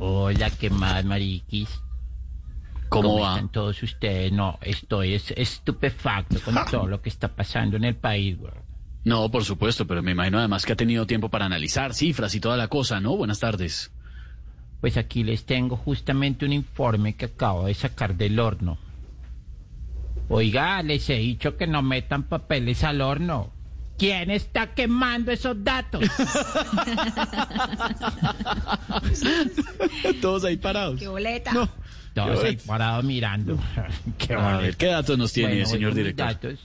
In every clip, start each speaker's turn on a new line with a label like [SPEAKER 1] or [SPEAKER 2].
[SPEAKER 1] Hola, ¿qué más, mariquis?
[SPEAKER 2] ¿Cómo va?
[SPEAKER 1] están todos ustedes? No, estoy es, estupefacto con todo lo que está pasando en el país, güey.
[SPEAKER 2] No, por supuesto, pero me imagino además que ha tenido tiempo para analizar cifras y toda la cosa, ¿no? Buenas tardes.
[SPEAKER 1] Pues aquí les tengo justamente un informe que acabo de sacar del horno. Oiga, les he dicho que no metan papeles al horno. ¿Quién está quemando esos datos?
[SPEAKER 2] Todos ahí parados.
[SPEAKER 3] boleta.
[SPEAKER 2] No.
[SPEAKER 1] Todos ahí
[SPEAKER 2] Qué
[SPEAKER 1] parados mirando. Qué
[SPEAKER 2] A ver,
[SPEAKER 1] bonito.
[SPEAKER 2] ¿qué datos nos tiene,
[SPEAKER 1] Bueno,
[SPEAKER 2] señor director?
[SPEAKER 1] datos.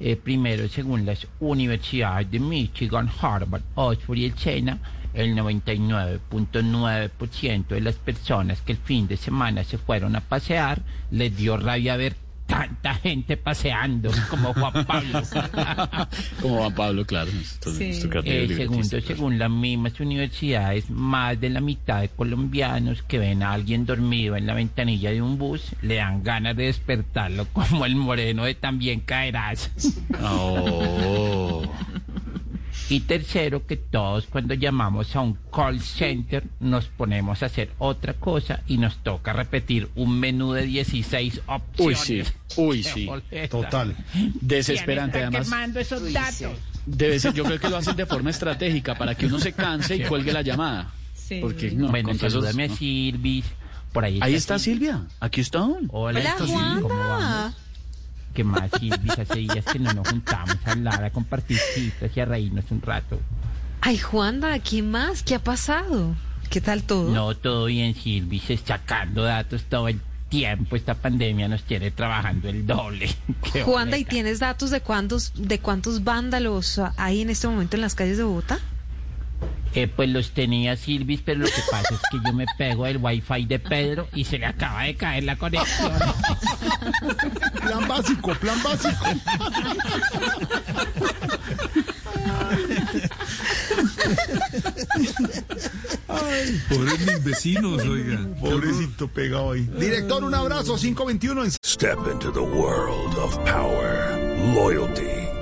[SPEAKER 1] Eh, primero, según las universidades de Michigan, Harvard, Oxford y el Sena, el 99.9% de las personas que el fin de semana se fueron a pasear les dio rabia ver tanta gente paseando como Juan Pablo.
[SPEAKER 2] Como Juan Pablo, claro.
[SPEAKER 3] Sí.
[SPEAKER 1] Eh, segundo, según las mismas universidades, más de la mitad de colombianos que ven a alguien dormido en la ventanilla de un bus le dan ganas de despertarlo como el moreno de también caerás.
[SPEAKER 2] Oh.
[SPEAKER 1] Y tercero, que todos cuando llamamos a un call center nos ponemos a hacer otra cosa y nos toca repetir un menú de 16
[SPEAKER 2] Uy,
[SPEAKER 1] opciones.
[SPEAKER 2] sí. Uy, sí.
[SPEAKER 4] Total.
[SPEAKER 2] Desesperante
[SPEAKER 1] ¿Quién está
[SPEAKER 2] además.
[SPEAKER 1] quemando esos datos?
[SPEAKER 2] Debe ser, yo creo que lo hacen de forma estratégica para que uno se canse y cuelgue la llamada.
[SPEAKER 3] Sí.
[SPEAKER 2] Porque no,
[SPEAKER 1] bueno,
[SPEAKER 2] esos-
[SPEAKER 1] salúdame a
[SPEAKER 2] no.
[SPEAKER 1] Silvis. Por ahí,
[SPEAKER 2] Ahí está Silvia. Aquí está.
[SPEAKER 1] Hola,
[SPEAKER 3] Hola,
[SPEAKER 1] ¿cómo vamos? ¿Qué más, Silvis? Hace días que no nos juntamos a hablar, a compartir chistes y a reírnos un rato.
[SPEAKER 3] Ay, Juanda, ¿qué más? ¿Qué ha pasado? ¿Qué tal todo?
[SPEAKER 1] No, todo bien, Silvis, sacando datos todo el tiempo. Esta pandemia nos tiene trabajando el doble.
[SPEAKER 3] Juanda, ¿y tienes datos de cuántos, de cuántos vándalos hay en este momento en las calles de Bogotá?
[SPEAKER 1] Eh, pues los tenía Silvis, pero lo que pasa es que yo me pego el wifi de Pedro y se le acaba de caer la conexión.
[SPEAKER 4] Plan básico, plan básico.
[SPEAKER 5] Pobres mis vecinos, oiga.
[SPEAKER 4] Pobrecito pegado ahí. Director, un abrazo, 521 en
[SPEAKER 6] Step into the world of power, loyalty,